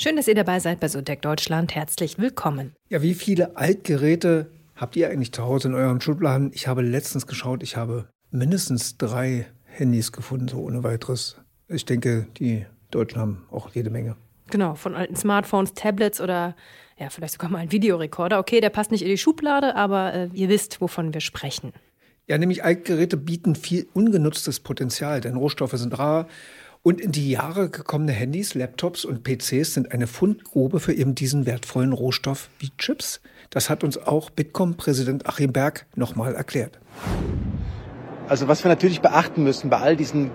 Schön, dass ihr dabei seid bei Sodec Deutschland. Herzlich willkommen. Ja, wie viele Altgeräte habt ihr eigentlich zu Hause in euren Schubladen? Ich habe letztens geschaut, ich habe mindestens drei Handys gefunden, so ohne weiteres. Ich denke, die Deutschen haben auch jede Menge. Genau, von alten Smartphones, Tablets oder ja, vielleicht sogar mal ein Videorekorder. Okay, der passt nicht in die Schublade, aber äh, ihr wisst, wovon wir sprechen. Ja, nämlich Altgeräte bieten viel ungenutztes Potenzial, denn Rohstoffe sind rar. Und in die Jahre gekommene Handys, Laptops und PCs sind eine Fundgrube für eben diesen wertvollen Rohstoff wie Chips. Das hat uns auch Bitkom-Präsident Achim Berg nochmal erklärt. Also was wir natürlich beachten müssen bei all diesen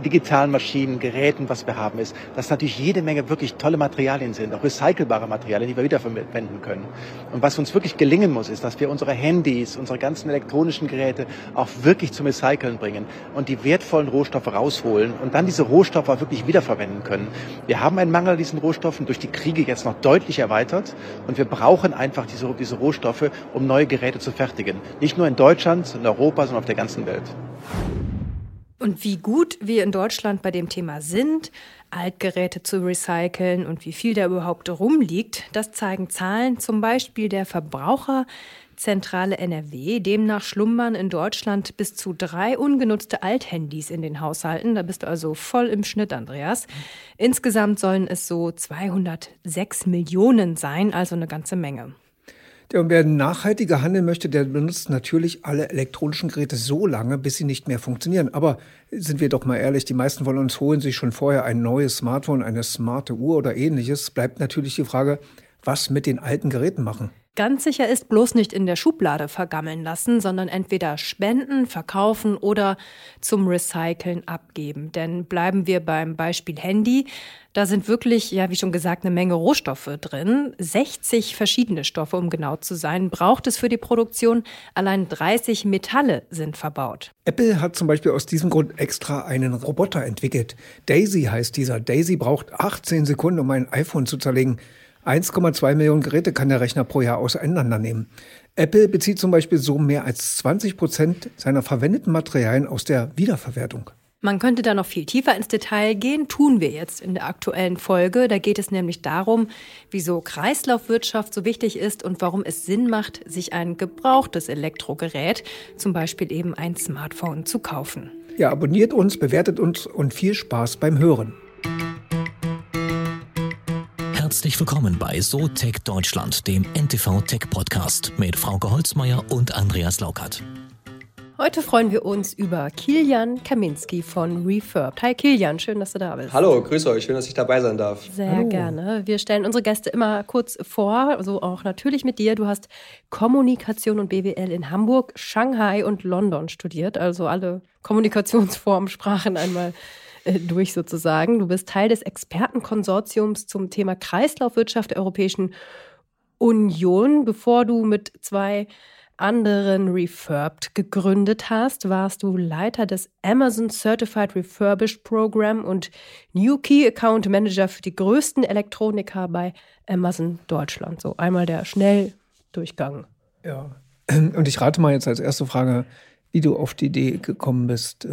digitalen Maschinen, Geräten, was wir haben, ist, dass natürlich jede Menge wirklich tolle Materialien sind, auch recycelbare Materialien, die wir wiederverwenden können. Und was uns wirklich gelingen muss, ist, dass wir unsere Handys, unsere ganzen elektronischen Geräte auch wirklich zum Recyceln bringen und die wertvollen Rohstoffe rausholen und dann diese Rohstoffe auch wirklich wiederverwenden können. Wir haben einen Mangel an diesen Rohstoffen durch die Kriege jetzt noch deutlich erweitert und wir brauchen einfach diese, diese Rohstoffe, um neue Geräte zu fertigen. Nicht nur in Deutschland, in Europa, sondern auf der ganzen Welt. Und wie gut wir in Deutschland bei dem Thema sind, Altgeräte zu recyceln und wie viel da überhaupt rumliegt, das zeigen Zahlen zum Beispiel der Verbraucherzentrale NRW. Demnach schlummern in Deutschland bis zu drei ungenutzte Althandys in den Haushalten. Da bist du also voll im Schnitt, Andreas. Insgesamt sollen es so 206 Millionen sein, also eine ganze Menge. Der, wer nachhaltiger handeln möchte, der benutzt natürlich alle elektronischen Geräte so lange, bis sie nicht mehr funktionieren. Aber sind wir doch mal ehrlich, die meisten von uns holen sich schon vorher ein neues Smartphone, eine smarte Uhr oder ähnliches. Bleibt natürlich die Frage, was mit den alten Geräten machen. Ganz sicher ist bloß nicht in der Schublade vergammeln lassen, sondern entweder spenden, verkaufen oder zum Recyceln abgeben. Denn bleiben wir beim Beispiel Handy. Da sind wirklich, ja, wie schon gesagt, eine Menge Rohstoffe drin. 60 verschiedene Stoffe, um genau zu sein, braucht es für die Produktion. Allein 30 Metalle sind verbaut. Apple hat zum Beispiel aus diesem Grund extra einen Roboter entwickelt. Daisy heißt dieser. Daisy braucht 18 Sekunden, um ein iPhone zu zerlegen. 1,2 Millionen Geräte kann der Rechner pro Jahr auseinandernehmen. Apple bezieht zum Beispiel so mehr als 20 Prozent seiner verwendeten Materialien aus der Wiederverwertung. Man könnte da noch viel tiefer ins Detail gehen, tun wir jetzt in der aktuellen Folge. Da geht es nämlich darum, wieso Kreislaufwirtschaft so wichtig ist und warum es Sinn macht, sich ein gebrauchtes Elektrogerät, zum Beispiel eben ein Smartphone, zu kaufen. Ja, abonniert uns, bewertet uns und viel Spaß beim Hören. Herzlich willkommen bei SoTech Deutschland, dem NTV Tech Podcast mit Frauke Holzmeier und Andreas Laukert. Heute freuen wir uns über Kilian Kaminski von Refurbed. Hi Kilian, schön, dass du da bist. Hallo, grüße euch, schön, dass ich dabei sein darf. Sehr Hallo. gerne. Wir stellen unsere Gäste immer kurz vor, so auch natürlich mit dir. Du hast Kommunikation und BWL in Hamburg, Shanghai und London studiert, also alle Kommunikationsformen, Sprachen einmal durch sozusagen. Du bist Teil des Expertenkonsortiums zum Thema Kreislaufwirtschaft der Europäischen Union. Bevor du mit zwei anderen Refurbed gegründet hast, warst du Leiter des Amazon Certified Refurbished Program und New Key Account Manager für die größten Elektroniker bei Amazon Deutschland. So einmal der Schnelldurchgang. Ja, und ich rate mal jetzt als erste Frage, wie du auf die Idee gekommen bist,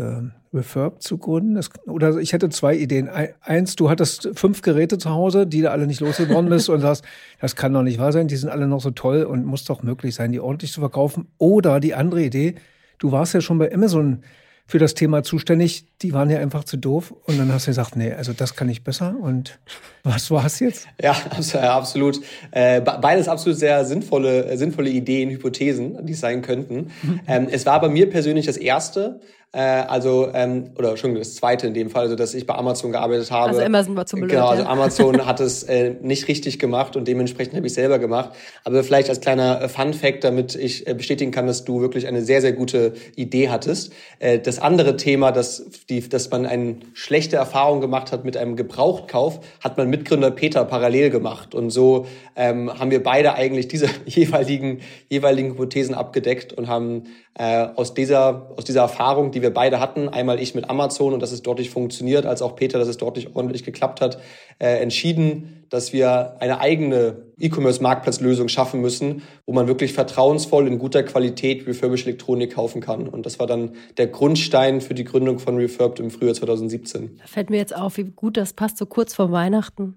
äh, Refurb zu gründen. Das, oder ich hätte zwei Ideen. Eins, du hattest fünf Geräte zu Hause, die du alle nicht losgeworden bist und sagst, das kann doch nicht wahr sein, die sind alle noch so toll und muss doch möglich sein, die ordentlich zu verkaufen. Oder die andere Idee, du warst ja schon bei Amazon für das Thema zuständig, die waren ja einfach zu doof. Und dann hast du gesagt, nee, also das kann ich besser. Und was war es jetzt? Ja, absolut. Äh, beides absolut sehr sinnvolle, sinnvolle Ideen, Hypothesen, die es sein könnten. ähm, es war bei mir persönlich das erste, äh, also, ähm, oder schon das zweite in dem Fall, also dass ich bei Amazon gearbeitet habe. Also Amazon war zu blöd. Genau, also Amazon hat es äh, nicht richtig gemacht und dementsprechend habe ich selber gemacht. Aber vielleicht als kleiner äh, Fun Fact, damit ich äh, bestätigen kann, dass du wirklich eine sehr, sehr gute Idee hattest. Äh, das andere Thema, dass, die, dass man eine schlechte Erfahrung gemacht hat mit einem Gebrauchtkauf, hat mein Mitgründer Peter parallel gemacht. Und so ähm, haben wir beide eigentlich diese jeweiligen, jeweiligen Hypothesen abgedeckt und haben äh, aus, dieser, aus dieser Erfahrung, die wir beide hatten, einmal ich mit Amazon und dass es dort nicht funktioniert, als auch Peter, dass es dort nicht ordentlich geklappt hat, äh, entschieden, dass wir eine eigene E-Commerce-Marktplatzlösung schaffen müssen, wo man wirklich vertrauensvoll in guter Qualität refurbished Elektronik kaufen kann. Und das war dann der Grundstein für die Gründung von Refurbed im Frühjahr 2017. Da fällt mir jetzt auf, wie gut das passt, so kurz vor Weihnachten.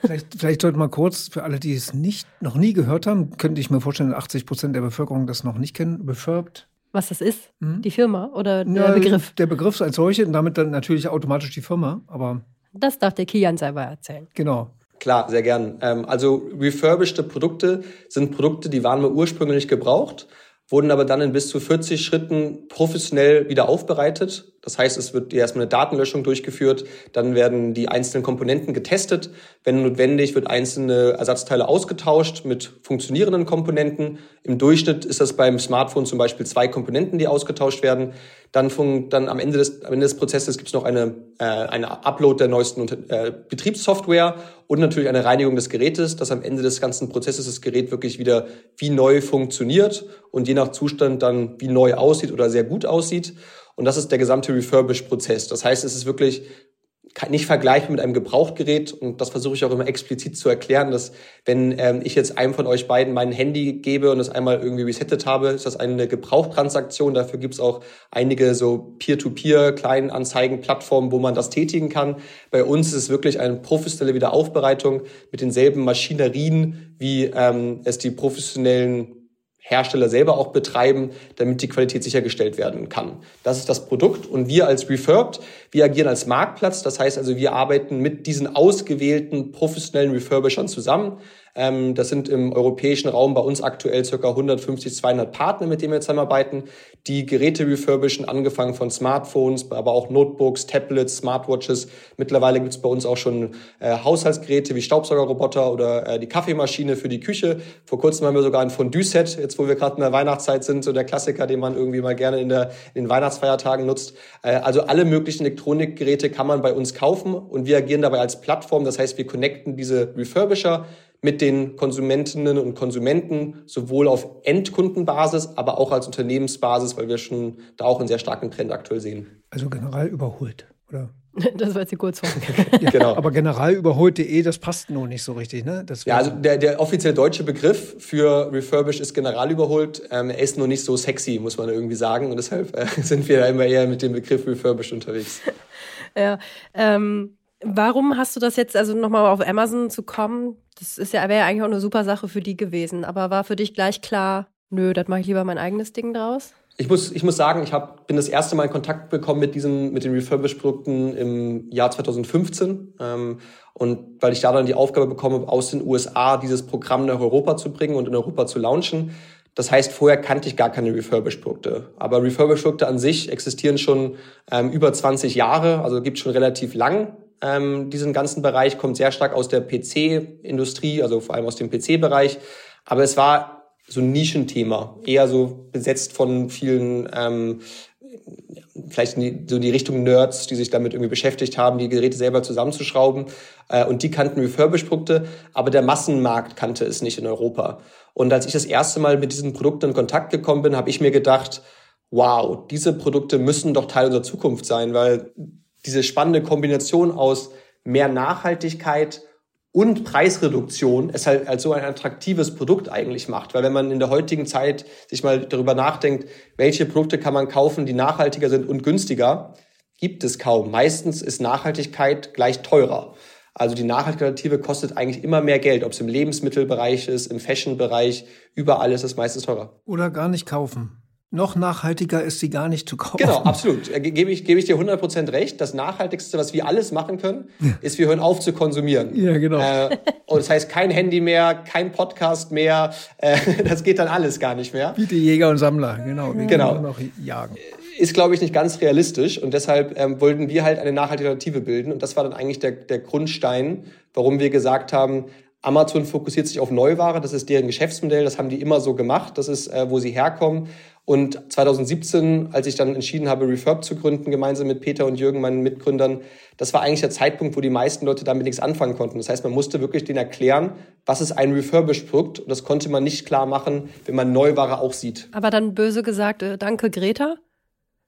Vielleicht, vielleicht sollte mal kurz, für alle, die es nicht, noch nie gehört haben, könnte ich mir vorstellen, 80 Prozent der Bevölkerung das noch nicht kennen. Refurbed was das ist? Mhm. Die Firma oder der ja, Begriff? Der Begriff als solche und damit dann natürlich automatisch die Firma, aber. Das darf der Kian selber erzählen. Genau. Klar, sehr gern. Ähm, also refurbished Produkte sind Produkte, die waren mal ursprünglich gebraucht, wurden aber dann in bis zu 40 Schritten professionell wieder aufbereitet das heißt, es wird erstmal eine Datenlöschung durchgeführt, dann werden die einzelnen Komponenten getestet. Wenn notwendig, wird einzelne Ersatzteile ausgetauscht mit funktionierenden Komponenten. Im Durchschnitt ist das beim Smartphone zum Beispiel zwei Komponenten, die ausgetauscht werden. Dann, dann am, Ende des, am Ende des Prozesses gibt es noch eine, äh, eine Upload der neuesten äh, Betriebssoftware und natürlich eine Reinigung des Gerätes, dass am Ende des ganzen Prozesses das Gerät wirklich wieder wie neu funktioniert und je nach Zustand dann wie neu aussieht oder sehr gut aussieht. Und das ist der gesamte Refurbish-Prozess. Das heißt, es ist wirklich nicht vergleichbar mit einem Gebrauchtgerät und das versuche ich auch immer explizit zu erklären, dass wenn ähm, ich jetzt einem von euch beiden mein Handy gebe und es einmal irgendwie resettet habe, ist das eine Gebrauchtransaktion. Dafür gibt es auch einige so Peer-to-Peer Kleinanzeigen-Plattformen, wo man das tätigen kann. Bei uns ist es wirklich eine professionelle Wiederaufbereitung mit denselben Maschinerien, wie ähm, es die professionellen Hersteller selber auch betreiben, damit die Qualität sichergestellt werden kann. Das ist das Produkt und wir als Refurbed, wir agieren als Marktplatz. Das heißt also, wir arbeiten mit diesen ausgewählten professionellen Refurbishern zusammen. Ähm, das sind im europäischen Raum bei uns aktuell circa 150, 200 Partner, mit denen wir zusammenarbeiten, die Geräte refurbischen, angefangen von Smartphones, aber auch Notebooks, Tablets, Smartwatches. Mittlerweile gibt es bei uns auch schon äh, Haushaltsgeräte wie Staubsaugerroboter oder äh, die Kaffeemaschine für die Küche. Vor kurzem haben wir sogar ein Fondue-Set, jetzt wo wir gerade in der Weihnachtszeit sind, so der Klassiker, den man irgendwie mal gerne in, der, in den Weihnachtsfeiertagen nutzt. Äh, also alle möglichen Elektronikgeräte kann man bei uns kaufen und wir agieren dabei als Plattform. Das heißt, wir connecten diese Refurbisher mit den Konsumentinnen und Konsumenten, sowohl auf Endkundenbasis, aber auch als Unternehmensbasis, weil wir schon da auch einen sehr starken Trend aktuell sehen. Also general überholt, oder? Das war jetzt die Kurzform. ja, genau. Aber general überholt.de, das passt noch nicht so richtig, ne? ja, also der, der offiziell deutsche Begriff für Refurbished ist general überholt. Ähm, er ist nur nicht so sexy, muss man irgendwie sagen. Und deshalb äh, sind wir da immer eher mit dem Begriff Refurbished unterwegs. ja, ähm, Warum hast du das jetzt, also nochmal auf Amazon zu kommen? Das ist ja, wäre ja eigentlich auch eine super Sache für die gewesen. Aber war für dich gleich klar, nö, das mache ich lieber mein eigenes Ding draus? Ich muss, ich muss sagen, ich hab, bin das erste Mal in Kontakt bekommen mit diesen, mit den Refurbished-Produkten im Jahr 2015. Ähm, und weil ich da dann die Aufgabe bekomme, aus den USA dieses Programm nach Europa zu bringen und in Europa zu launchen. Das heißt, vorher kannte ich gar keine Refurbished-Produkte. Aber Refurbished-Produkte an sich existieren schon ähm, über 20 Jahre, also gibt schon relativ lang ähm, diesen ganzen Bereich, kommt sehr stark aus der PC-Industrie, also vor allem aus dem PC-Bereich. Aber es war so ein Nischenthema, eher so besetzt von vielen ähm, vielleicht die, so in die Richtung Nerds, die sich damit irgendwie beschäftigt haben, die Geräte selber zusammenzuschrauben. Äh, und die kannten Refurbished-Produkte, aber der Massenmarkt kannte es nicht in Europa. Und als ich das erste Mal mit diesen Produkten in Kontakt gekommen bin, habe ich mir gedacht, wow, diese Produkte müssen doch Teil unserer Zukunft sein, weil diese spannende Kombination aus mehr Nachhaltigkeit und Preisreduktion es halt als so ein attraktives Produkt eigentlich macht. Weil wenn man in der heutigen Zeit sich mal darüber nachdenkt, welche Produkte kann man kaufen, die nachhaltiger sind und günstiger, gibt es kaum. Meistens ist Nachhaltigkeit gleich teurer. Also die nachhaltige Alternative kostet eigentlich immer mehr Geld, ob es im Lebensmittelbereich ist, im Fashionbereich, überall ist es meistens teurer. Oder gar nicht kaufen noch nachhaltiger ist sie gar nicht zu kaufen. Genau, absolut. Äh, gebe ich, gebe ich dir 100% recht. Das Nachhaltigste, was wir alles machen können, ist, wir hören auf zu konsumieren. Ja, genau. Äh, und das heißt, kein Handy mehr, kein Podcast mehr. Äh, das geht dann alles gar nicht mehr. Wie die Jäger und Sammler, genau. Wir genau. noch jagen. Ist, glaube ich, nicht ganz realistisch. Und deshalb ähm, wollten wir halt eine nachhaltige Alternative bilden. Und das war dann eigentlich der, der Grundstein, warum wir gesagt haben, Amazon fokussiert sich auf Neuware, das ist deren Geschäftsmodell, das haben die immer so gemacht, das ist, äh, wo sie herkommen. Und 2017, als ich dann entschieden habe, Refurb zu gründen, gemeinsam mit Peter und Jürgen, meinen Mitgründern, das war eigentlich der Zeitpunkt, wo die meisten Leute damit nichts anfangen konnten. Das heißt, man musste wirklich denen erklären, was ist ein Refurbished-Produkt. Und das konnte man nicht klar machen, wenn man Neuware auch sieht. Aber dann böse gesagt, äh, danke Greta?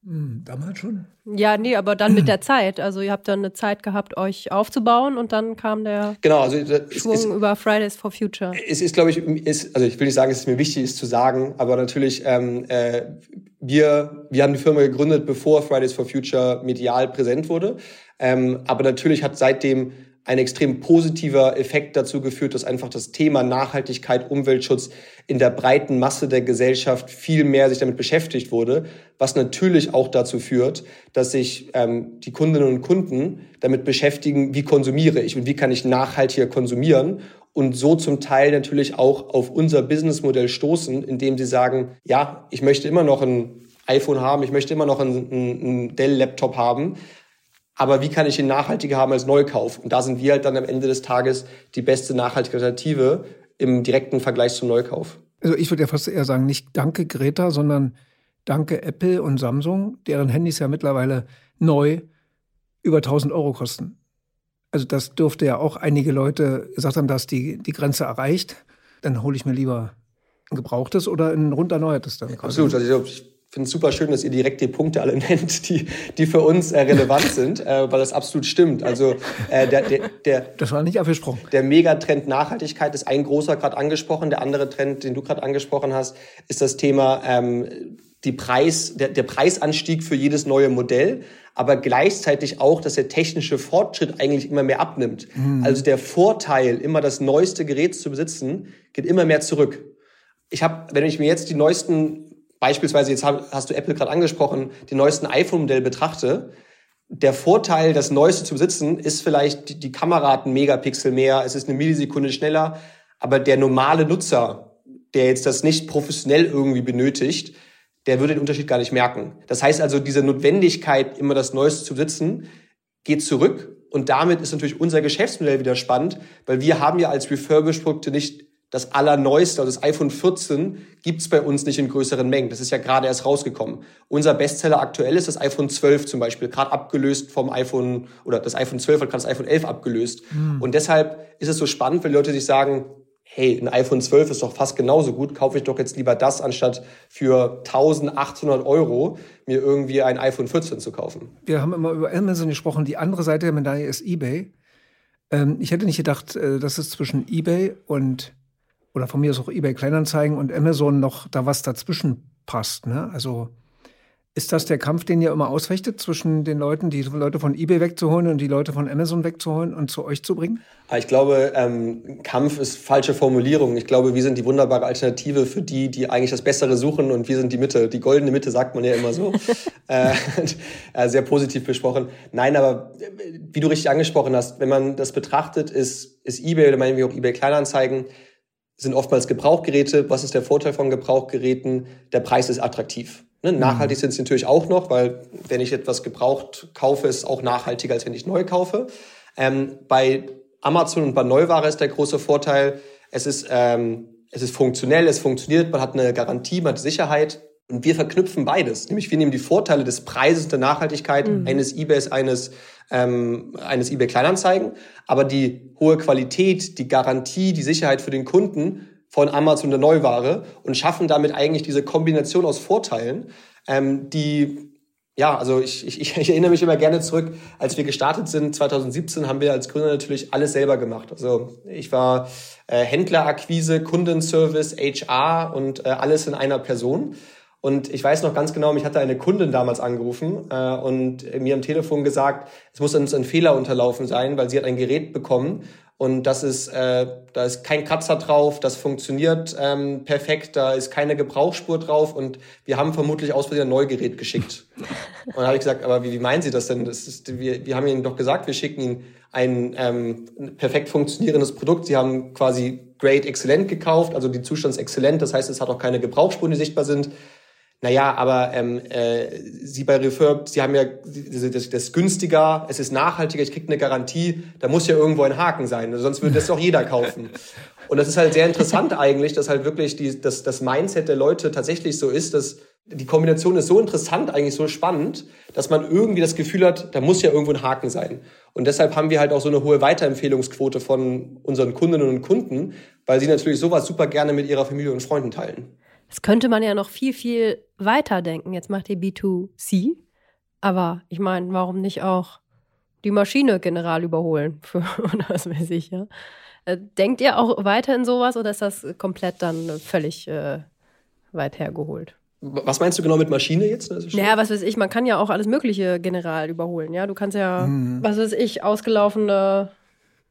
Hm, damals schon? Ja, nee, aber dann mit der Zeit. Also ihr habt dann eine Zeit gehabt, euch aufzubauen und dann kam der genau, also, Schwung ist, über Fridays for Future. Es ist, glaube ich, ist, also ich will nicht sagen, es mir wichtig ist zu sagen, aber natürlich, ähm, äh, wir, wir haben die Firma gegründet, bevor Fridays for Future medial präsent wurde. Ähm, aber natürlich hat seitdem ein extrem positiver Effekt dazu geführt, dass einfach das Thema Nachhaltigkeit, Umweltschutz in der breiten Masse der Gesellschaft viel mehr sich damit beschäftigt wurde, was natürlich auch dazu führt, dass sich ähm, die Kundinnen und Kunden damit beschäftigen, wie konsumiere ich und wie kann ich nachhaltiger konsumieren und so zum Teil natürlich auch auf unser Businessmodell stoßen, indem sie sagen, ja, ich möchte immer noch ein iPhone haben, ich möchte immer noch einen, einen Dell-Laptop haben, aber wie kann ich ihn nachhaltiger haben als Neukauf? Und da sind wir halt dann am Ende des Tages die beste nachhaltige Alternative im direkten Vergleich zum Neukauf. Also ich würde ja fast eher sagen, nicht danke Greta, sondern danke Apple und Samsung, deren Handys ja mittlerweile neu über 1000 Euro kosten. Also das dürfte ja auch einige Leute gesagt haben, dass die, die Grenze erreicht. Dann hole ich mir lieber ein gebrauchtes oder ein rund erneuertes dann. Absolut. Also ich finde es super schön, dass ihr direkt die Punkte alle nennt, die, die für uns äh, relevant sind, äh, weil das absolut stimmt. Also äh, der, der, der, das war nicht abgesprochen. Der Megatrend Nachhaltigkeit ist ein großer gerade angesprochen. Der andere Trend, den du gerade angesprochen hast, ist das Thema ähm, die Preis, der, der Preisanstieg für jedes neue Modell aber gleichzeitig auch, dass der technische Fortschritt eigentlich immer mehr abnimmt. Mhm. Also der Vorteil, immer das neueste Gerät zu besitzen, geht immer mehr zurück. Ich habe, wenn ich mir jetzt die neuesten beispielsweise, jetzt hast du Apple gerade angesprochen, die neuesten iPhone-Modelle betrachte, der Vorteil, das Neueste zu besitzen, ist vielleicht, die, die Kamera hat einen Megapixel mehr, es ist eine Millisekunde schneller, aber der normale Nutzer, der jetzt das nicht professionell irgendwie benötigt, der würde den Unterschied gar nicht merken. Das heißt also, diese Notwendigkeit, immer das Neueste zu besitzen, geht zurück. Und damit ist natürlich unser Geschäftsmodell wieder spannend, weil wir haben ja als Refurbished-Produkte nicht das allerneueste, also das iPhone 14, gibt's bei uns nicht in größeren Mengen. Das ist ja gerade erst rausgekommen. Unser Bestseller aktuell ist das iPhone 12 zum Beispiel, gerade abgelöst vom iPhone, oder das iPhone 12 hat gerade das iPhone 11 abgelöst. Mhm. Und deshalb ist es so spannend, wenn Leute sich sagen, hey, ein iPhone 12 ist doch fast genauso gut, kaufe ich doch jetzt lieber das, anstatt für 1800 Euro mir irgendwie ein iPhone 14 zu kaufen. Wir haben immer über Amazon gesprochen, die andere Seite der Medaille ist eBay. Ähm, ich hätte nicht gedacht, äh, dass es zwischen eBay und oder von mir ist auch eBay Kleinanzeigen und Amazon noch da was dazwischen passt. Ne? Also ist das der Kampf, den ihr immer ausrichtet zwischen den Leuten, die Leute von eBay wegzuholen und die Leute von Amazon wegzuholen und zu euch zu bringen? Ah, ich glaube, ähm, Kampf ist falsche Formulierung. Ich glaube, wir sind die wunderbare Alternative für die, die eigentlich das Bessere suchen und wir sind die Mitte. Die goldene Mitte sagt man ja immer so. äh, äh, sehr positiv besprochen. Nein, aber äh, wie du richtig angesprochen hast, wenn man das betrachtet, ist, ist eBay oder meinen wir auch eBay Kleinanzeigen sind oftmals Gebrauchgeräte. Was ist der Vorteil von Gebrauchgeräten? Der Preis ist attraktiv. Ne? Mhm. Nachhaltig sind sie natürlich auch noch, weil wenn ich etwas gebraucht kaufe, ist es auch nachhaltiger, als wenn ich neu kaufe. Ähm, bei Amazon und bei Neuware ist der große Vorteil, es ist, ähm, es ist funktionell, es funktioniert, man hat eine Garantie, man hat Sicherheit. Und wir verknüpfen beides. Nämlich wir nehmen die Vorteile des Preises der Nachhaltigkeit mhm. eines Ebays, eines, ähm, eines eBay Kleinanzeigen, aber die hohe Qualität, die Garantie, die Sicherheit für den Kunden von Amazon der Neuware und schaffen damit eigentlich diese Kombination aus Vorteilen, ähm, die ja, also ich, ich, ich erinnere mich immer gerne zurück, als wir gestartet sind, 2017, haben wir als Gründer natürlich alles selber gemacht. Also ich war äh, Händlerakquise, Kundenservice, HR und äh, alles in einer Person. Und ich weiß noch ganz genau, mich hatte eine Kundin damals angerufen äh, und mir am Telefon gesagt, es muss uns ein Fehler unterlaufen sein, weil sie hat ein Gerät bekommen und das ist, äh, da ist kein Kratzer drauf, das funktioniert ähm, perfekt, da ist keine Gebrauchsspur drauf und wir haben vermutlich aus Versehen ein Neugerät geschickt. Und dann habe ich gesagt, aber wie, wie meinen Sie das denn? Das ist, wir, wir haben Ihnen doch gesagt, wir schicken Ihnen ein ähm, perfekt funktionierendes Produkt. Sie haben quasi Great Excellent gekauft, also die Zustand ist exzellent, das heißt, es hat auch keine Gebrauchsspuren, die sichtbar sind naja, aber ähm, äh, Sie bei Refurb, Sie haben ja das, das, das günstiger, es ist nachhaltiger, ich kriege eine Garantie, da muss ja irgendwo ein Haken sein, sonst würde das doch jeder kaufen. Und das ist halt sehr interessant eigentlich, dass halt wirklich die, das, das Mindset der Leute tatsächlich so ist, dass die Kombination ist so interessant, eigentlich so spannend, dass man irgendwie das Gefühl hat, da muss ja irgendwo ein Haken sein. Und deshalb haben wir halt auch so eine hohe Weiterempfehlungsquote von unseren Kundinnen und Kunden, weil sie natürlich sowas super gerne mit ihrer Familie und Freunden teilen. Das könnte man ja noch viel, viel weiter denken. Jetzt macht ihr B2C. Aber ich meine, warum nicht auch die Maschine general überholen? Für, oder was weiß ich, ja. Äh, denkt ihr auch weiter in sowas oder ist das komplett dann völlig äh, weit hergeholt? Was meinst du genau mit Maschine jetzt? Naja, was weiß ich, man kann ja auch alles Mögliche general überholen, ja. Du kannst ja, mhm. was weiß ich, ausgelaufene,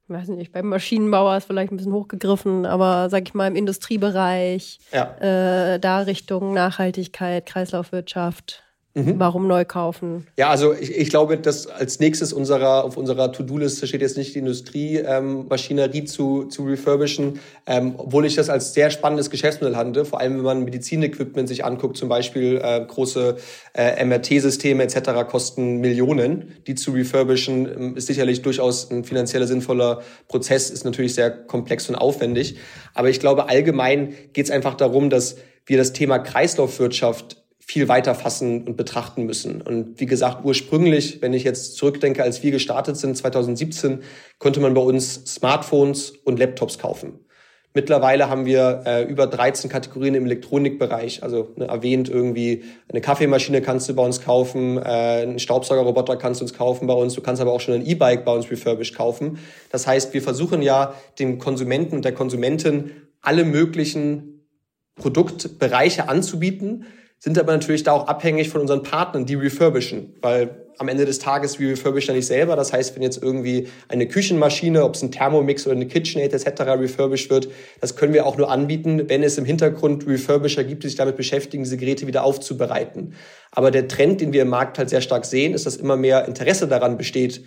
weiß nicht, beim Maschinenbauer ist vielleicht ein bisschen hochgegriffen, aber sag ich mal im Industriebereich, ja. äh, da Richtung Nachhaltigkeit, Kreislaufwirtschaft, Mhm. Warum neu kaufen? Ja, also ich, ich glaube, dass als nächstes unserer, auf unserer To-Do-Liste steht jetzt nicht die Industriemaschinerie ähm, zu, zu refurbischen, ähm, obwohl ich das als sehr spannendes Geschäftsmodell handle, vor allem wenn man Medizinequipment sich anguckt, zum Beispiel äh, große äh, MRT-Systeme etc. kosten Millionen. Die zu refurbischen ähm, ist sicherlich durchaus ein finanzieller sinnvoller Prozess, ist natürlich sehr komplex und aufwendig. Aber ich glaube, allgemein geht es einfach darum, dass wir das Thema Kreislaufwirtschaft viel weiter fassen und betrachten müssen. Und wie gesagt, ursprünglich, wenn ich jetzt zurückdenke, als wir gestartet sind, 2017, konnte man bei uns Smartphones und Laptops kaufen. Mittlerweile haben wir äh, über 13 Kategorien im Elektronikbereich. Also ne, erwähnt irgendwie eine Kaffeemaschine kannst du bei uns kaufen, äh, einen Staubsaugerroboter kannst du uns kaufen bei uns. Du kannst aber auch schon ein E-Bike bei uns refurbished kaufen. Das heißt, wir versuchen ja dem Konsumenten und der Konsumentin alle möglichen Produktbereiche anzubieten, sind aber natürlich da auch abhängig von unseren Partnern, die refurbischen, weil am Ende des Tages, wir refurbischen ja nicht selber. Das heißt, wenn jetzt irgendwie eine Küchenmaschine, ob es ein Thermomix oder eine KitchenAid etc. refurbished wird, das können wir auch nur anbieten, wenn es im Hintergrund Refurbisher gibt, die sich damit beschäftigen, diese Geräte wieder aufzubereiten. Aber der Trend, den wir im Markt halt sehr stark sehen, ist, dass immer mehr Interesse daran besteht,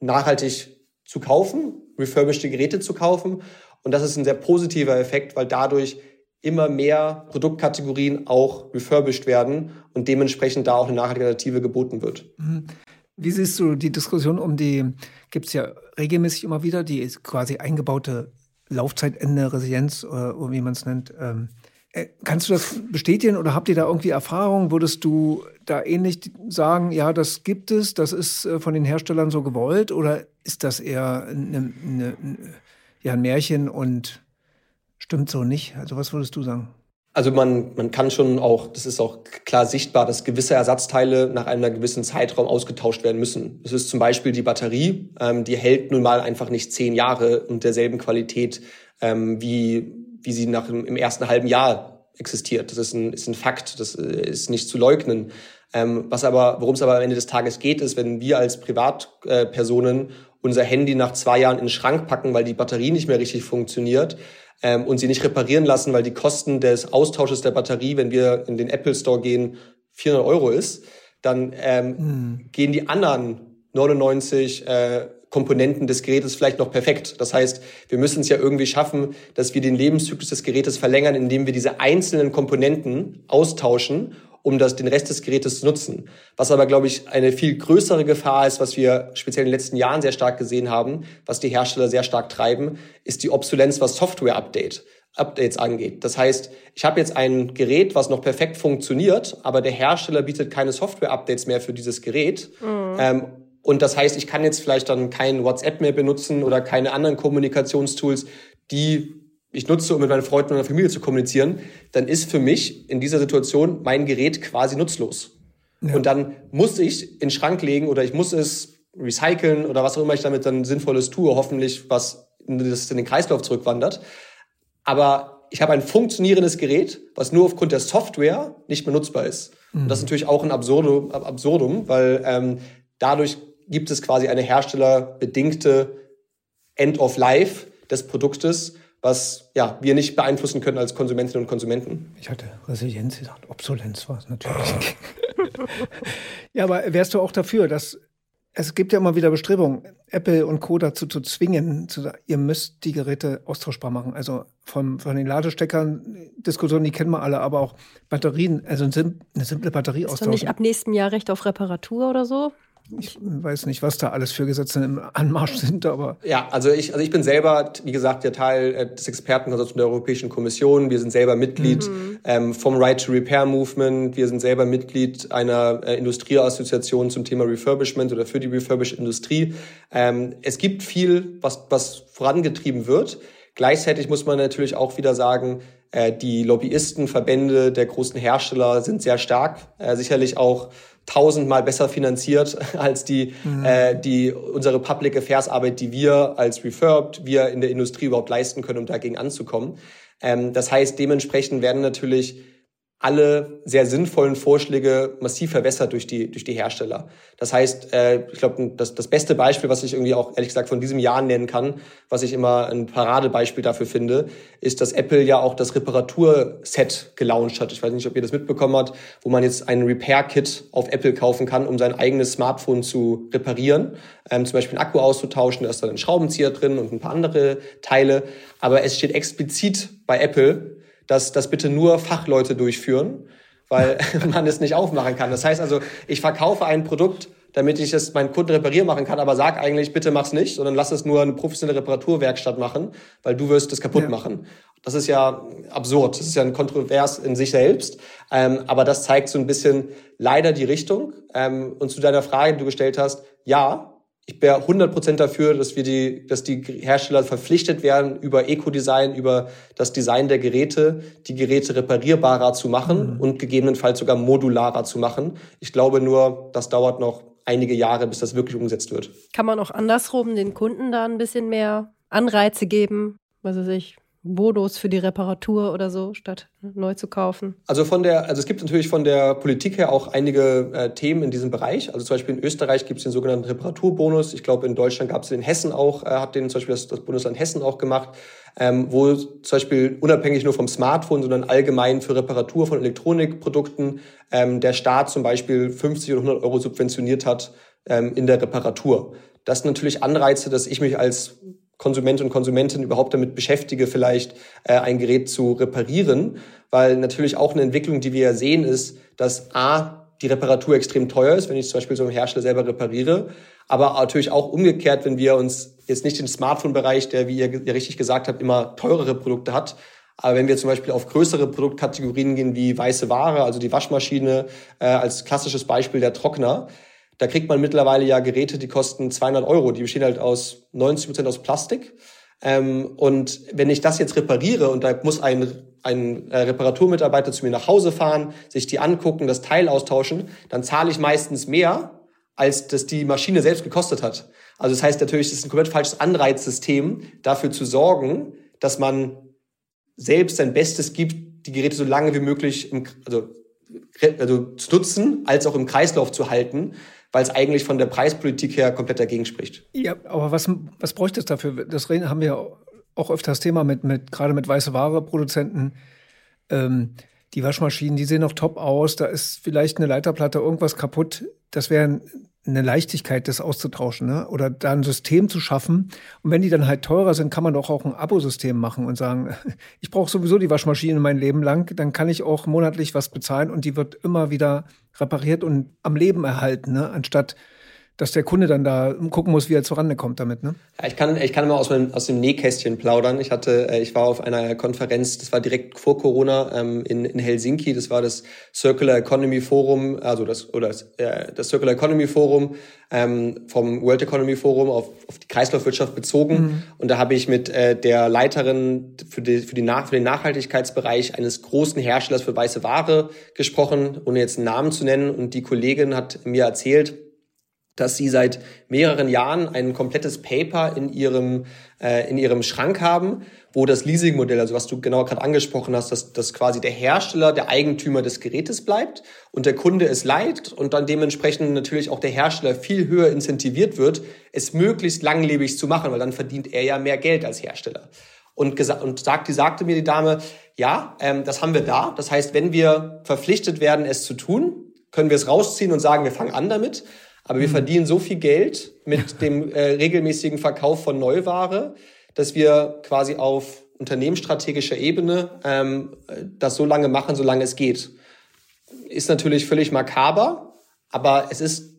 nachhaltig zu kaufen, refurbished Geräte zu kaufen. Und das ist ein sehr positiver Effekt, weil dadurch immer mehr Produktkategorien auch refurbished werden und dementsprechend da auch eine nachhaltige Alternative geboten wird. Mhm. Wie siehst du die Diskussion um die, gibt es ja regelmäßig immer wieder, die quasi eingebaute Laufzeitende, Resilienz oder wie man es nennt. Ähm, äh, kannst du das bestätigen oder habt ihr da irgendwie Erfahrung? Würdest du da ähnlich sagen, ja, das gibt es, das ist äh, von den Herstellern so gewollt oder ist das eher eine, eine, ja, ein Märchen und stimmt so nicht. Also was würdest du sagen? Also man, man kann schon auch, das ist auch klar sichtbar, dass gewisse Ersatzteile nach einem gewissen Zeitraum ausgetauscht werden müssen. Das ist zum Beispiel die Batterie, ähm, die hält nun mal einfach nicht zehn Jahre und derselben Qualität, ähm, wie, wie sie nach im ersten halben Jahr existiert. Das ist ein, ist ein Fakt, das äh, ist nicht zu leugnen. Ähm, was aber, worum es aber am Ende des Tages geht, ist, wenn wir als Privatpersonen unser Handy nach zwei Jahren in den Schrank packen, weil die Batterie nicht mehr richtig funktioniert, ähm, und sie nicht reparieren lassen, weil die Kosten des Austausches der Batterie, wenn wir in den Apple Store gehen, 400 Euro ist, dann ähm, mhm. gehen die anderen 99 äh, Komponenten des Gerätes vielleicht noch perfekt. Das heißt, wir müssen es ja irgendwie schaffen, dass wir den Lebenszyklus des Gerätes verlängern, indem wir diese einzelnen Komponenten austauschen um das, den Rest des Gerätes zu nutzen. Was aber, glaube ich, eine viel größere Gefahr ist, was wir speziell in den letzten Jahren sehr stark gesehen haben, was die Hersteller sehr stark treiben, ist die Obsolenz, was Software-Update. Updates angeht. Das heißt, ich habe jetzt ein Gerät, was noch perfekt funktioniert, aber der Hersteller bietet keine Software-Updates mehr für dieses Gerät. Mhm. Ähm, und das heißt, ich kann jetzt vielleicht dann kein WhatsApp mehr benutzen oder keine anderen Kommunikationstools, die ich nutze, um mit meinen Freunden und meiner Familie zu kommunizieren, dann ist für mich in dieser Situation mein Gerät quasi nutzlos. Ja. Und dann muss ich in den Schrank legen oder ich muss es recyceln oder was auch immer ich damit dann Sinnvolles tue, hoffentlich was in den Kreislauf zurückwandert. Aber ich habe ein funktionierendes Gerät, was nur aufgrund der Software nicht mehr nutzbar ist. Mhm. Und das ist natürlich auch ein Absurdum, Absurdum weil ähm, dadurch gibt es quasi eine herstellerbedingte End of Life des Produktes, was ja, wir nicht beeinflussen können als Konsumentinnen und Konsumenten. Ich hatte Resilienz gesagt, Obsolenz war es natürlich. ja, aber wärst du auch dafür, dass es gibt ja immer wieder Bestrebungen, Apple und Co. dazu zu zwingen, zu sagen, ihr müsst die Geräte austauschbar machen. Also von, von den Ladesteckern, Diskussionen, die kennen wir alle, aber auch Batterien, also eine simple Batterie austauschen. Ist doch nicht ab nächstem Jahr Recht auf Reparatur oder so? Ich weiß nicht, was da alles für Gesetze im Anmarsch sind, aber. Ja, also ich, also ich bin selber, wie gesagt, der Teil äh, des Expertenkonsortiums der Europäischen Kommission. Wir sind selber Mitglied mhm. ähm, vom Right to Repair Movement. Wir sind selber Mitglied einer äh, Industrieassoziation zum Thema Refurbishment oder für die Refurbished Industrie. Ähm, es gibt viel, was, was vorangetrieben wird. Gleichzeitig muss man natürlich auch wieder sagen, äh, die Lobbyistenverbände der großen Hersteller sind sehr stark, äh, sicherlich auch tausendmal besser finanziert als die, mhm. äh, die unsere Public Affairs Arbeit, die wir als Refurbed, wir in der Industrie überhaupt leisten können, um dagegen anzukommen. Ähm, das heißt, dementsprechend werden natürlich alle sehr sinnvollen Vorschläge massiv verwässert durch die, durch die Hersteller. Das heißt, äh, ich glaube, das, das beste Beispiel, was ich irgendwie auch ehrlich gesagt von diesem Jahr nennen kann, was ich immer ein Paradebeispiel dafür finde, ist, dass Apple ja auch das Reparaturset gelauncht hat. Ich weiß nicht, ob ihr das mitbekommen habt, wo man jetzt ein Repair-Kit auf Apple kaufen kann, um sein eigenes Smartphone zu reparieren. Ähm, zum Beispiel einen Akku auszutauschen, da ist dann ein Schraubenzieher drin und ein paar andere Teile. Aber es steht explizit bei Apple, dass das bitte nur Fachleute durchführen, weil man es nicht aufmachen kann. Das heißt also, ich verkaufe ein Produkt, damit ich es meinen Kunden reparieren machen kann, aber sag eigentlich, bitte mach's nicht, sondern lass es nur eine professionelle Reparaturwerkstatt machen, weil du wirst es kaputt ja. machen. Das ist ja absurd. Das ist ja ein Kontrovers in sich selbst. Ähm, aber das zeigt so ein bisschen leider die Richtung. Ähm, und zu deiner Frage, die du gestellt hast, ja, ich wäre 100% dafür, dass wir die, dass die Hersteller verpflichtet werden, über Eco-Design, über das Design der Geräte, die Geräte reparierbarer zu machen mhm. und gegebenenfalls sogar modularer zu machen. Ich glaube nur, das dauert noch einige Jahre, bis das wirklich umgesetzt wird. Kann man auch andersrum den Kunden da ein bisschen mehr Anreize geben, was weiß ich, Bonus für die Reparatur oder so, statt neu zu kaufen? Also von der, also es gibt natürlich von der Politik her auch einige äh, Themen in diesem Bereich. Also zum Beispiel in Österreich gibt es den sogenannten Reparaturbonus. Ich glaube, in Deutschland gab es den Hessen auch, äh, hat den zum Beispiel das, das Bundesland Hessen auch gemacht, ähm, wo zum Beispiel unabhängig nur vom Smartphone, sondern allgemein für Reparatur von Elektronikprodukten ähm, der Staat zum Beispiel 50 oder 100 Euro subventioniert hat ähm, in der Reparatur. Das sind natürlich Anreize, dass ich mich als Konsument und Konsumentin überhaupt damit beschäftige, vielleicht äh, ein Gerät zu reparieren. Weil natürlich auch eine Entwicklung, die wir ja sehen, ist, dass A, die Reparatur extrem teuer ist, wenn ich zum Beispiel so einen Hersteller selber repariere. Aber natürlich auch umgekehrt, wenn wir uns jetzt nicht den Smartphone-Bereich, der, wie ihr richtig gesagt habt, immer teurere Produkte hat, aber wenn wir zum Beispiel auf größere Produktkategorien gehen wie weiße Ware, also die Waschmaschine äh, als klassisches Beispiel der Trockner, da kriegt man mittlerweile ja Geräte, die kosten 200 Euro. Die bestehen halt aus 90 Prozent aus Plastik. Ähm, und wenn ich das jetzt repariere und da muss ein, ein äh, Reparaturmitarbeiter zu mir nach Hause fahren, sich die angucken, das Teil austauschen, dann zahle ich meistens mehr, als das die Maschine selbst gekostet hat. Also das heißt natürlich, es ist ein komplett falsches Anreizsystem, dafür zu sorgen, dass man selbst sein Bestes gibt, die Geräte so lange wie möglich im, also, also zu nutzen, als auch im Kreislauf zu halten, weil es eigentlich von der Preispolitik her komplett dagegen spricht. Ja, aber was, was bräuchte es dafür? Das haben wir auch öfters Thema mit, mit gerade mit weiße Ware Produzenten. Ähm, die Waschmaschinen, die sehen noch top aus, da ist vielleicht eine Leiterplatte, irgendwas kaputt. Das wäre eine Leichtigkeit, das auszutauschen, ne? Oder da ein System zu schaffen. Und wenn die dann halt teurer sind, kann man doch auch ein Abosystem machen und sagen, ich brauche sowieso die Waschmaschine mein Leben lang, dann kann ich auch monatlich was bezahlen und die wird immer wieder repariert und am Leben erhalten, ne? Anstatt dass der Kunde dann da gucken muss, wie er zurande kommt damit. Ne? Ja, ich kann, ich kann immer aus, meinem, aus dem Nähkästchen plaudern. Ich hatte, äh, ich war auf einer Konferenz, das war direkt vor Corona ähm, in, in Helsinki. Das war das Circular Economy Forum, also das oder das, äh, das Circular Economy Forum ähm, vom World Economy Forum auf, auf die Kreislaufwirtschaft bezogen. Mhm. Und da habe ich mit äh, der Leiterin für, die, für, die Nach für den Nachhaltigkeitsbereich eines großen Herstellers für weiße Ware gesprochen, ohne jetzt einen Namen zu nennen. Und die Kollegin hat mir erzählt, dass sie seit mehreren Jahren ein komplettes Paper in ihrem, äh, in ihrem Schrank haben, wo das Leasingmodell, also was du genau gerade angesprochen hast, dass, dass quasi der Hersteller der Eigentümer des Gerätes bleibt und der Kunde es leiht und dann dementsprechend natürlich auch der Hersteller viel höher incentiviert wird, es möglichst langlebig zu machen, weil dann verdient er ja mehr Geld als Hersteller. Und, gesagt, und sagte, sagte mir die Dame, ja, ähm, das haben wir da. Das heißt, wenn wir verpflichtet werden, es zu tun, können wir es rausziehen und sagen, wir fangen an damit. Aber wir mhm. verdienen so viel Geld mit dem äh, regelmäßigen Verkauf von Neuware, dass wir quasi auf unternehmensstrategischer Ebene ähm, das so lange machen, solange es geht. Ist natürlich völlig makaber, aber es ist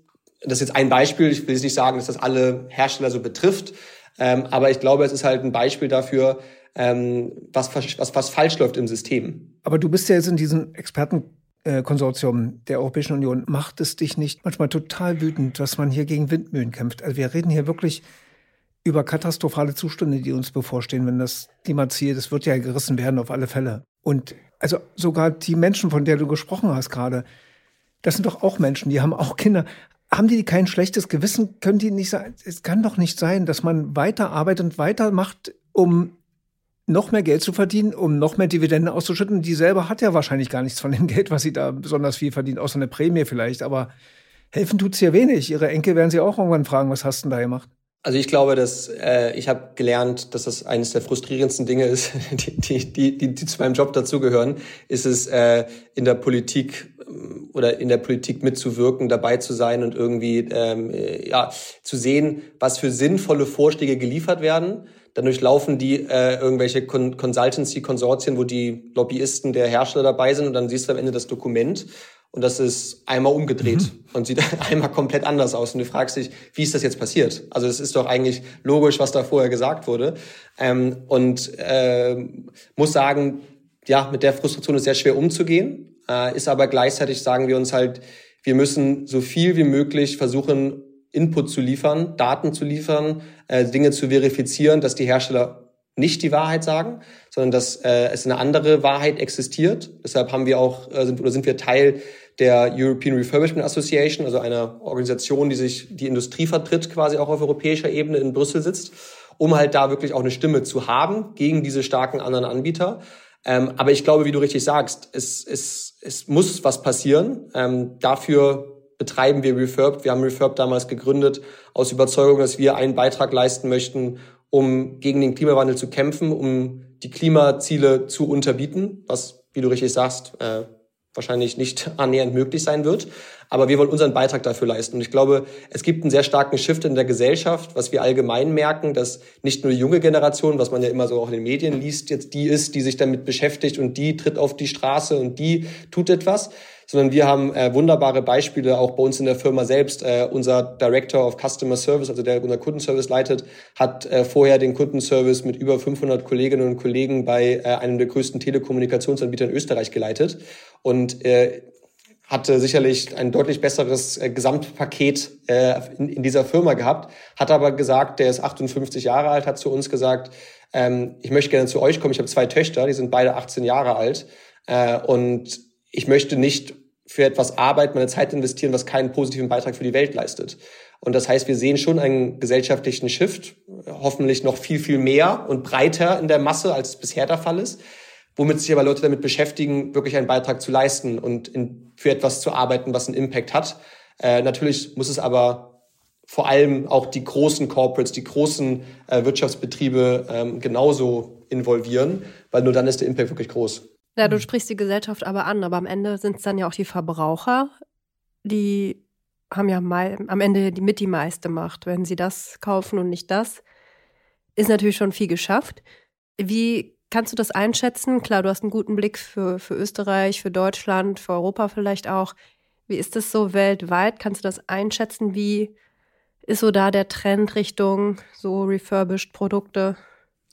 das ist jetzt ein Beispiel. Ich will jetzt nicht sagen, dass das alle Hersteller so betrifft. Ähm, aber ich glaube, es ist halt ein Beispiel dafür, ähm, was, was, was falsch läuft im System. Aber du bist ja jetzt in diesem Expertenkonsortium der Europäischen Union. Macht es dich nicht manchmal total wütend, dass man hier gegen Windmühlen kämpft? Also wir reden hier wirklich über katastrophale Zustände, die uns bevorstehen, wenn das Klimaziel, das wird ja gerissen werden auf alle Fälle. Und also sogar die Menschen, von der du gesprochen hast gerade, das sind doch auch Menschen, die haben auch Kinder. Haben die kein schlechtes Gewissen? Können die nicht sein? Es kann doch nicht sein, dass man weiterarbeitet und weitermacht, um noch mehr Geld zu verdienen, um noch mehr Dividenden auszuschütten. Die selber hat ja wahrscheinlich gar nichts von dem Geld, was sie da besonders viel verdient, außer eine Prämie vielleicht. Aber helfen tut's ihr wenig. Ihre Enkel werden sie auch irgendwann fragen, was hast du denn da gemacht? Also ich glaube, dass äh, ich habe gelernt, dass das eines der frustrierendsten Dinge ist, die, die, die, die, die zu meinem Job dazugehören, ist es äh, in der Politik ähm, oder in der Politik mitzuwirken, dabei zu sein und irgendwie ähm, äh, ja zu sehen, was für sinnvolle Vorschläge geliefert werden. Dann durchlaufen die äh, irgendwelche Con Consultancy-Konsortien, wo die Lobbyisten der Hersteller dabei sind und dann siehst du am Ende das Dokument und das ist einmal umgedreht mhm. und sieht einmal komplett anders aus. Und du fragst dich, wie ist das jetzt passiert? Also es ist doch eigentlich logisch, was da vorher gesagt wurde. Ähm, und äh, muss sagen, ja, mit der Frustration ist sehr schwer umzugehen. Äh, ist aber gleichzeitig sagen wir uns halt, wir müssen so viel wie möglich versuchen, Input zu liefern, Daten zu liefern, äh, Dinge zu verifizieren, dass die Hersteller nicht die Wahrheit sagen, sondern dass äh, es eine andere Wahrheit existiert. Deshalb haben wir auch äh, sind, oder sind wir Teil der European Refurbishment Association, also einer Organisation, die sich die Industrie vertritt, quasi auch auf europäischer Ebene in Brüssel sitzt, um halt da wirklich auch eine Stimme zu haben gegen diese starken anderen Anbieter. Ähm, aber ich glaube, wie du richtig sagst, es, es, es muss was passieren. Ähm, dafür betreiben wir Refurb. Wir haben Refurb damals gegründet aus Überzeugung, dass wir einen Beitrag leisten möchten, um gegen den Klimawandel zu kämpfen, um die Klimaziele zu unterbieten, was, wie du richtig sagst, äh, wahrscheinlich nicht annähernd möglich sein wird. Aber wir wollen unseren Beitrag dafür leisten. Und ich glaube, es gibt einen sehr starken Shift in der Gesellschaft, was wir allgemein merken, dass nicht nur die junge Generation, was man ja immer so auch in den Medien liest, jetzt die ist, die sich damit beschäftigt und die tritt auf die Straße und die tut etwas, sondern wir haben äh, wunderbare Beispiele auch bei uns in der Firma selbst. Äh, unser Director of Customer Service, also der unser Kundenservice leitet, hat äh, vorher den Kundenservice mit über 500 Kolleginnen und Kollegen bei äh, einem der größten Telekommunikationsanbieter in Österreich geleitet und äh, hatte sicherlich ein deutlich besseres äh, Gesamtpaket äh, in, in dieser Firma gehabt, hat aber gesagt, der ist 58 Jahre alt, hat zu uns gesagt, ähm, ich möchte gerne zu euch kommen. Ich habe zwei Töchter, die sind beide 18 Jahre alt äh, und ich möchte nicht für etwas arbeiten, meine Zeit investieren, was keinen positiven Beitrag für die Welt leistet. Und das heißt, wir sehen schon einen gesellschaftlichen Shift, hoffentlich noch viel, viel mehr und breiter in der Masse, als es bisher der Fall ist, womit sich aber Leute damit beschäftigen, wirklich einen Beitrag zu leisten und in, für etwas zu arbeiten, was einen Impact hat. Äh, natürlich muss es aber vor allem auch die großen Corporates, die großen äh, Wirtschaftsbetriebe ähm, genauso involvieren, weil nur dann ist der Impact wirklich groß. Ja, du hm. sprichst die Gesellschaft aber an, aber am Ende sind es dann ja auch die Verbraucher, die haben ja mal, am Ende die, mit die meiste Macht. Wenn sie das kaufen und nicht das, ist natürlich schon viel geschafft. Wie kannst du das einschätzen? Klar, du hast einen guten Blick für, für Österreich, für Deutschland, für Europa vielleicht auch. Wie ist das so weltweit? Kannst du das einschätzen? Wie ist so da der Trend Richtung so refurbished Produkte?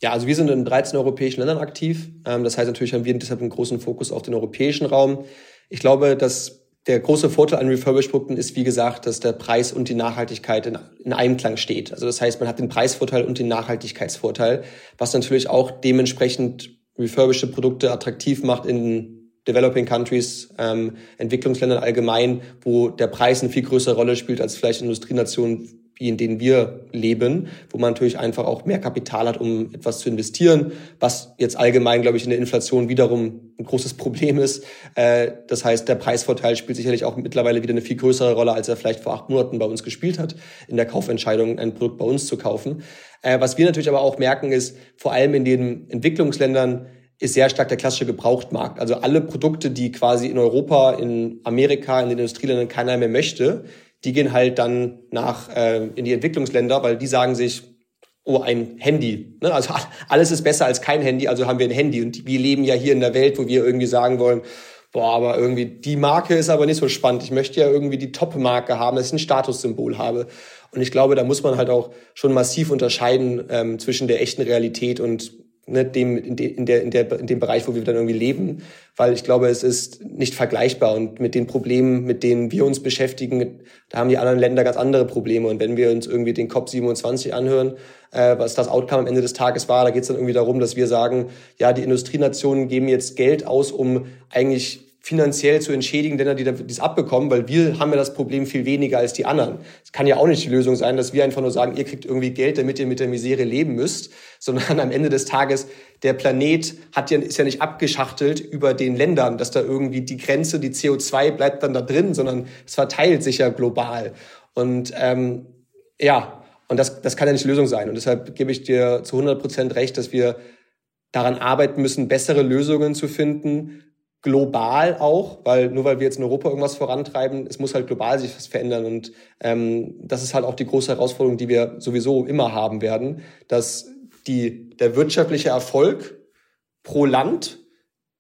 Ja, also wir sind in 13 europäischen Ländern aktiv. Ähm, das heißt natürlich haben wir deshalb einen großen Fokus auf den europäischen Raum. Ich glaube, dass der große Vorteil an Refurbished-Produkten ist, wie gesagt, dass der Preis und die Nachhaltigkeit in, in Einklang steht. Also das heißt, man hat den Preisvorteil und den Nachhaltigkeitsvorteil, was natürlich auch dementsprechend refurbished Produkte attraktiv macht in Developing Countries, ähm, Entwicklungsländern allgemein, wo der Preis eine viel größere Rolle spielt als vielleicht Industrienationen wie in denen wir leben, wo man natürlich einfach auch mehr Kapital hat, um etwas zu investieren, was jetzt allgemein, glaube ich, in der Inflation wiederum ein großes Problem ist. Äh, das heißt, der Preisvorteil spielt sicherlich auch mittlerweile wieder eine viel größere Rolle, als er vielleicht vor acht Monaten bei uns gespielt hat, in der Kaufentscheidung ein Produkt bei uns zu kaufen. Äh, was wir natürlich aber auch merken, ist, vor allem in den Entwicklungsländern, ist sehr stark der klassische Gebrauchtmarkt. Also alle Produkte, die quasi in Europa, in Amerika, in den Industrieländern keiner mehr möchte, die gehen halt dann nach äh, in die Entwicklungsländer, weil die sagen sich, oh, ein Handy. Ne? Also alles ist besser als kein Handy, also haben wir ein Handy. Und wir leben ja hier in der Welt, wo wir irgendwie sagen wollen, boah, aber irgendwie die Marke ist aber nicht so spannend. Ich möchte ja irgendwie die Top-Marke haben, dass ich ein Statussymbol habe. Und ich glaube, da muss man halt auch schon massiv unterscheiden ähm, zwischen der echten Realität und ne, dem, in, de, in, der, in, der, in dem Bereich, wo wir dann irgendwie leben. Weil ich glaube, es ist nicht vergleichbar. Und mit den Problemen, mit denen wir uns beschäftigen, da haben die anderen Länder ganz andere Probleme. Und wenn wir uns irgendwie den COP27 anhören, äh, was das Outcome am Ende des Tages war, da geht es dann irgendwie darum, dass wir sagen, ja, die Industrienationen geben jetzt Geld aus, um eigentlich finanziell zu entschädigen Länder, die das abbekommen, weil wir haben ja das Problem viel weniger als die anderen. Es kann ja auch nicht die Lösung sein, dass wir einfach nur sagen, ihr kriegt irgendwie Geld, damit ihr mit der Misere leben müsst, sondern am Ende des Tages, der Planet hat ja, ist ja nicht abgeschachtelt über den Ländern, dass da irgendwie die Grenze, die CO2 bleibt dann da drin, sondern es verteilt sich ja global. Und ähm, ja, und das, das kann ja nicht die Lösung sein. Und deshalb gebe ich dir zu 100 Prozent recht, dass wir daran arbeiten müssen, bessere Lösungen zu finden, global auch, weil nur weil wir jetzt in Europa irgendwas vorantreiben, es muss halt global sich was verändern und ähm, das ist halt auch die große Herausforderung, die wir sowieso immer haben werden, dass die der wirtschaftliche Erfolg pro Land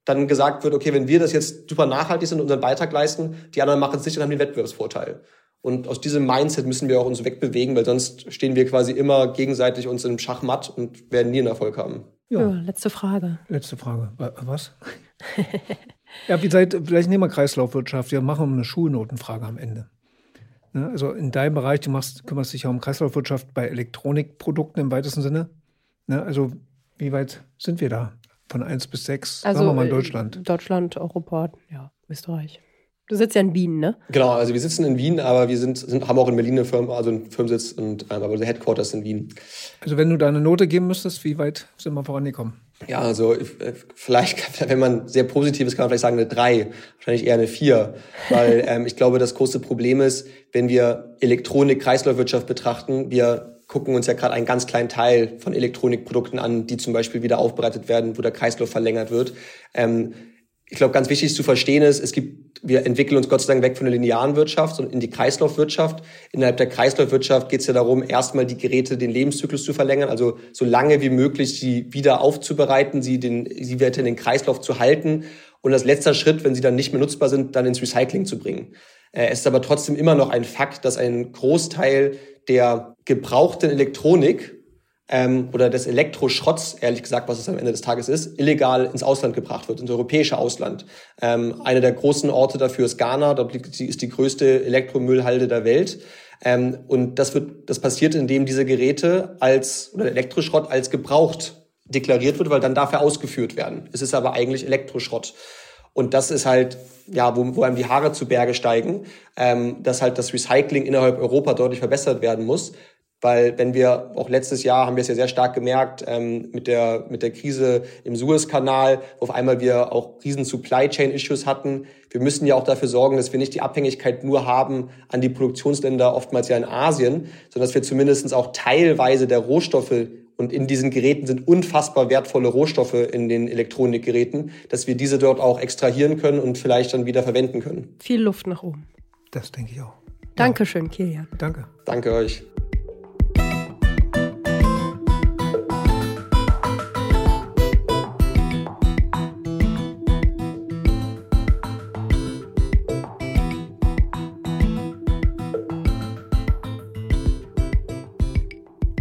dann gesagt wird, okay, wenn wir das jetzt super nachhaltig sind und unseren Beitrag leisten, die anderen machen es nicht und haben den Wettbewerbsvorteil. Und aus diesem Mindset müssen wir auch uns wegbewegen, weil sonst stehen wir quasi immer gegenseitig uns im Schachmatt und werden nie einen Erfolg haben. Ja, ja letzte Frage. Letzte Frage. Was? Ja, wie seid, vielleicht nehmen wir Kreislaufwirtschaft. Wir machen eine Schulnotenfrage am Ende. Ne, also in deinem Bereich, du machst, kümmerst dich ja um Kreislaufwirtschaft bei Elektronikprodukten im weitesten Sinne. Ne, also wie weit sind wir da? Von 1 bis 6? Also, Sagen wir mal in Deutschland. Deutschland, Europa, ja, Österreich. Du sitzt ja in Wien, ne? Genau, also wir sitzen in Wien, aber wir sind, sind haben auch in Berlin eine Firma, also einen Firmensitz, und, ähm, aber der Headquarters ist in Wien. Also wenn du da eine Note geben müsstest, wie weit sind wir vorangekommen? Ja, also äh, vielleicht, wenn man sehr positiv ist, kann man vielleicht sagen eine drei, wahrscheinlich eher eine vier, weil ähm, ich glaube, das große Problem ist, wenn wir Elektronik-Kreislaufwirtschaft betrachten, wir gucken uns ja gerade einen ganz kleinen Teil von Elektronikprodukten an, die zum Beispiel wieder aufbereitet werden, wo der Kreislauf verlängert wird. Ähm, ich glaube, ganz wichtig zu verstehen ist, es gibt, wir entwickeln uns Gott sei Dank weg von der linearen Wirtschaft und in die Kreislaufwirtschaft. Innerhalb der Kreislaufwirtschaft geht es ja darum, erstmal die Geräte den Lebenszyklus zu verlängern, also so lange wie möglich sie wieder aufzubereiten, sie den, sie weiter in den Kreislauf zu halten und als letzter Schritt, wenn sie dann nicht mehr nutzbar sind, dann ins Recycling zu bringen. Äh, es ist aber trotzdem immer noch ein Fakt, dass ein Großteil der gebrauchten Elektronik ähm, oder des Elektroschrotts, ehrlich gesagt, was es am Ende des Tages ist, illegal ins Ausland gebracht wird, ins europäische Ausland. Ähm, einer der großen Orte dafür ist Ghana, da ist die größte Elektromüllhalde der Welt. Ähm, und das wird, das passiert, indem diese Geräte als, oder Elektroschrott als gebraucht deklariert wird, weil dann darf er ausgeführt werden. Es ist aber eigentlich Elektroschrott. Und das ist halt, ja, wo, wo einem die Haare zu Berge steigen, ähm, dass halt das Recycling innerhalb Europa deutlich verbessert werden muss. Weil wenn wir, auch letztes Jahr haben wir es ja sehr stark gemerkt, ähm, mit, der, mit der Krise im Suezkanal, wo auf einmal wir auch riesen Supply Chain Issues hatten. Wir müssen ja auch dafür sorgen, dass wir nicht die Abhängigkeit nur haben an die Produktionsländer, oftmals ja in Asien, sondern dass wir zumindestens auch teilweise der Rohstoffe und in diesen Geräten sind unfassbar wertvolle Rohstoffe in den Elektronikgeräten, dass wir diese dort auch extrahieren können und vielleicht dann wieder verwenden können. Viel Luft nach oben. Das denke ich auch. Dankeschön, Kilian. Danke. Danke euch.